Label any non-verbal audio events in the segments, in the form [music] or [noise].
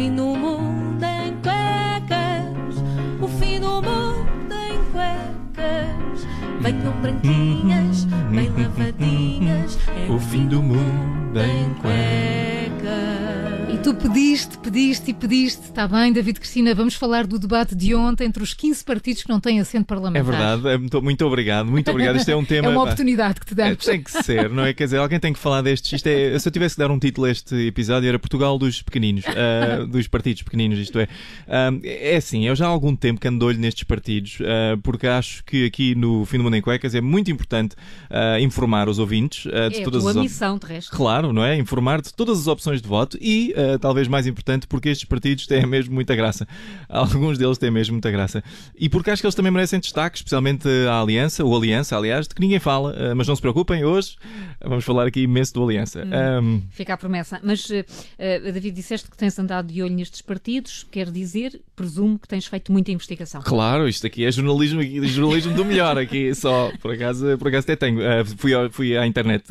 fim do mundo em cuecas, o fim do mundo em cuecas. Venham branquinhas, bem lavadinhas, é O fim do mundo em cuecas. Tu pediste, pediste e pediste. Está bem, David Cristina, vamos falar do debate de ontem entre os 15 partidos que não têm assento É parlamentar. verdade, é muito, muito obrigado, muito obrigado. Isto é um [laughs] tema. É uma oportunidade que te é, damos. tem que ser, não é? Quer dizer, alguém tem que falar destes. Isto é, se eu tivesse que dar um título a este episódio, era Portugal dos pequeninos, ah, dos partidos pequeninos, isto é. Ah, é assim, eu já há algum tempo que ando nestes partidos, ah, porque acho que aqui no Fim do Mundo em Cuecas é muito importante informar os ouvintes de É a todas tua as op- missão, de resto. Claro, não é? Informar de todas as opções de voto e, eh, talvez mais importante, porque estes partidos têm mesmo muita graça. Alguns deles têm mesmo muita graça. E porque acho que eles também merecem destaque, especialmente a Aliança, ou Aliança, aliás, de que ninguém fala, eh, mas não se preocupem, hoje vamos falar aqui imenso do Aliança. Ahm, Fica a promessa. Mas, eh, David, disseste que tens andado de olho nestes partidos. Quer dizer, presumo que tens feito muita investigação. Claro, isto aqui é jornalismo, jornalismo do melhor aqui, só, por acaso, por acaso até tenho. Eh, fui, ao- fui à internet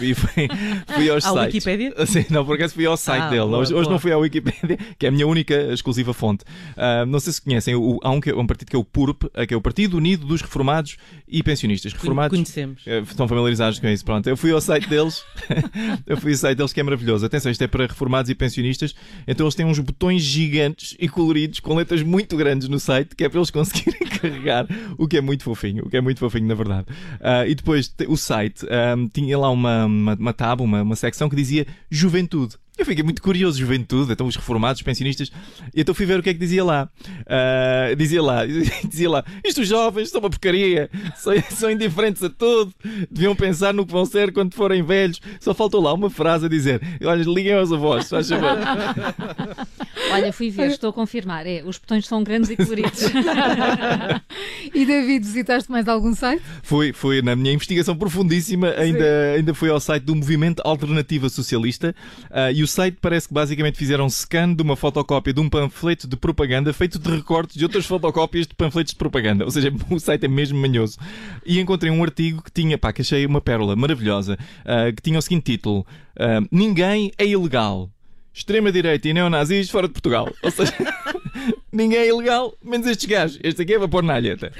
e fui, [laughs] fui aos [laughs] À sites. Wikipédia? Sim, não, por acaso fui ao site Ah, dele. Boa, hoje, hoje não fui à Wikipédia, [laughs] que é a minha única exclusiva fonte. Ah, não sei se conhecem, o- há um, que é- um partido que é o PURP, eh, que é o Partido Unido dos Reformados e Pensionistas. Reformados. Conhecemos. eh, Estão familiarizados com isso, pronto. Eu fui ao site deles, [laughs] eu fui ao site deles que é maravilhoso. Atenção, isto é para reformados e pensionistas, então eles têm uns botões gigantes e coloridos com letras muito grandes no site, que é para eles [laughs] conseguirem carregar, o que é muito fofinho, o que é muito fofinho, na verdade. Ah, e depois o site ah, tinha lá uma, uma, uma tab, uma, uma secção que dizia Juventude. Eu fiquei muito curioso, juventude, então os reformados, os pensionistas, e então fui ver o que é que dizia lá. Ah, dizia lá, [laughs] dizia lá, isto os jovens são uma porcaria, são, [laughs] são indiferentes a tudo, deviam pensar no que vão ser quando forem velhos. Só faltou lá uma frase a dizer, olha, liguem aos avós, faz favor. [laughs] Olha, fui ver, estou a confirmar. É, os botões são grandes e coloridos. E David, visitaste mais algum site? Fui, fui na minha investigação profundíssima, ainda, ainda fui ao site do Movimento Alternativa Socialista ah, e o site parece que basicamente fizeram um scan de uma fotocópia de um panfleto de propaganda feito de recortes de outras fotocópias de panfletos de propaganda. Ou seja, [laughs] o site é mesmo manhoso. E encontrei um artigo que tinha, pá, que achei uma pérola maravilhosa, ah, que tinha o seguinte título: ah, Ninguém é ilegal. Extrema-direita e neonazis fora de Portugal. [laughs] Ou seja, [laughs] ninguém é ilegal, menos estes gajos. Este aqui é pôr na alheta.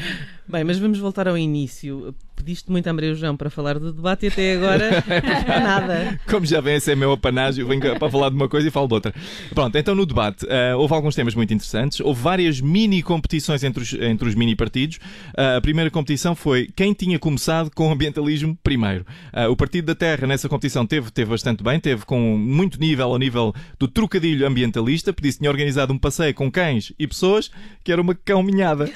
Bem, mas vamos voltar ao início. Pediste muito a Maria João para falar do debate e até agora [laughs] nada. Como já vem, esse é meu apanágio, venho para falar de uma coisa e falo de outra. Pronto, então no debate ah, houve alguns temas muito interessantes, houve várias mini competições entre os, entre os mini partidos. Ah, a primeira competição foi quem tinha começado com o ambientalismo primeiro. Ah, o Partido da Terra nessa competição teve, teve bastante bem, teve com muito nível ao nível do trocadilho ambientalista, por isso tinha organizado um passeio com cães e pessoas que era uma cão-minhada.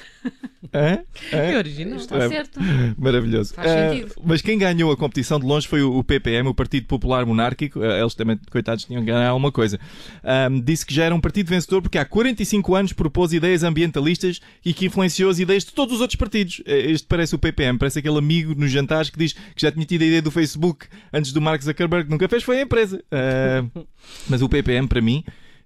Hã? [laughs] Hã? É original. Está É. certo. Maravilhoso. Faz Ah, sentido. mas quem ganhou a competição de longe foi o, PPM, o Partido Popular Monárquico. Ah, eles também, coitados, tinham que ganhar alguma coisa. Ah, disse que já era um partido vencedor porque há 45 anos propôs ideias ambientalistas e que influenciou as ideias de todos os outros partidos. Ah, Este parece o PPM, parece aquele amigo nos jantares que diz que já tinha tido a ideia do Facebook antes do Mark Zuckerberg, nunca fez, foi a empresa. Ah, mas o PPM, para mim,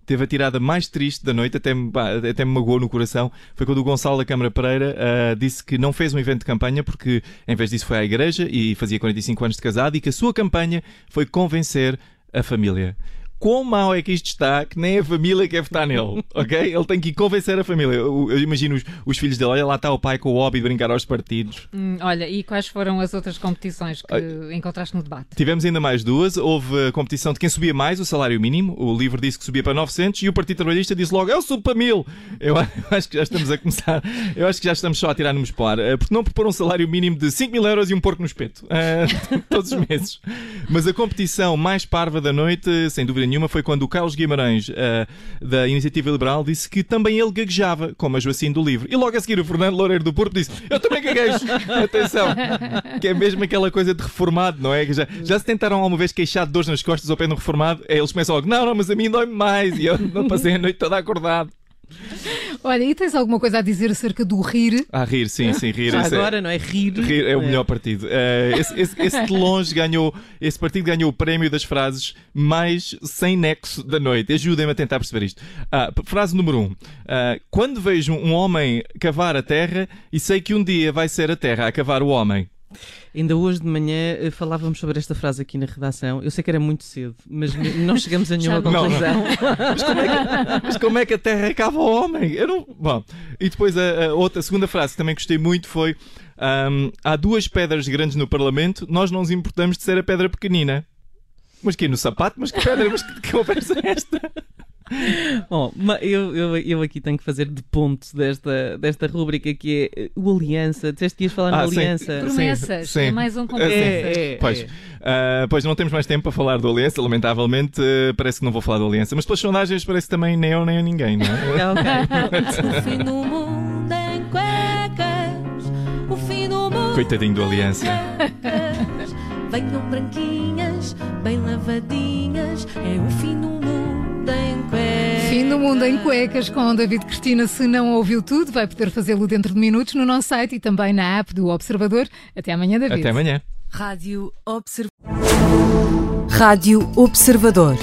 teve a tirada mais triste da noite, até, me- até me magoou no coração, foi quando o Gonçalo da Câmara Pereira ah, disse que não fez um evento de campanha porque, em vez disso, foi à igreja e fazia 45 anos de casado e que a sua campanha foi convencer a família. Quão mau é que isto está que nem a família quer votar nele, [laughs] ok? Ele tem que ir convencer a família. Eu, eu imagino os, os filhos dele, olha lá está o pai com o hobby de brincar aos partidos. Hum, olha, e quais foram as outras competições que encontraste no debate? Tivemos ainda mais duas. Houve a competição de quem subia mais o salário mínimo. O LIVRE disse que subia para 900 e o Partido Trabalhista disse logo: Eu subo para 1000. Eu eu acho que já estamos a começar. Eu acho que já estamos só a tirar-nos para. Eh, Porque não propor um salário mínimo de 5 mil euros e um porco no espeto. eh, [laughs] todos os meses. Mas a competição mais parva da noite, sem dúvida nenhuma, foi quando o Carlos Guimarães, eh, da Iniciativa Liberal, disse que também ele gaguejava, como a Joacine do Livre. E logo a seguir o Fernando Loureiro do Porto disse: Eu também gaguejo. [laughs] Atenção. Que é mesmo aquela coisa de reformado, não é? Que Já, já se tentaram alguma vez queixar de dores nas costas ao pé um reformado? É, eles começam logo: Não, não, mas a mim dói-me mais. E eu não passei a noite toda acordado. Olha, e tens alguma coisa a dizer acerca do rir? A rir, sim, sim, rir. Já é- agora, não é? Rir. Rir é o melhor partido. Eh, esse, esse- esse de longe ganhou, esse partido ganhou o prémio das frases mais sem nexo da noite. Ajudem-me a tentar perceber isto. Ah, p- frase número um. Ah, quando vejo um homem cavar a terra e sei que um dia vai ser a terra a cavar o homem. Ainda hoje de manhã eh, falávamos sobre esta frase aqui na redação. Eu sei que era muito cedo, mas não chegamos a [laughs] nenhuma conclusão. [laughs] Mas como, é que, mas como é que a Terra acaba o homem? Eu não... Bom, e depois a, a outra, a segunda frase que também gostei muito foi: ahm, Há duas pedras grandes no Parlamento, nós não nos importamos de ser a pedra pequenina. Mas que no sapato? Mas que pedra? Mas que, que conversa é esta? [laughs] Bom, eu, eu, eu aqui tenho que fazer de ponto desta, desta rúbrica que é eh, o Aliança. Disseste que ias falar Ah, no sim. Aliança. Promessas. sim. É mais um É, complexo. É, é, Pois, é. ah, pois não temos mais tempo para falar do Aliança, lamentavelmente. eh, parece que não vou falar do Aliança, mas pelas sondagens parece que também nem eu nem eu ninguém, não é? Ah, [laughs] ok. [laughs] O fim do mundo em cuecas. O fim do mundo. Coitadinho do Aliança. em cuecas. Venham branquinhas, bem lavadinhas. É o fim do mundo Fim do mundo em cuecas com David Cristina. Se não ouviu tudo, vai poder fazê-lo dentro de minutos no nosso site e também na app do Observador. Até amanhã, David. Até amanhã. Rádio Observador. Rádio Observador.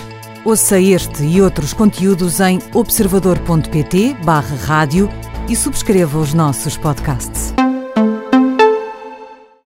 Ouça este e outros conteúdos em observador.pt/barra rádio e subscreva os nossos podcasts.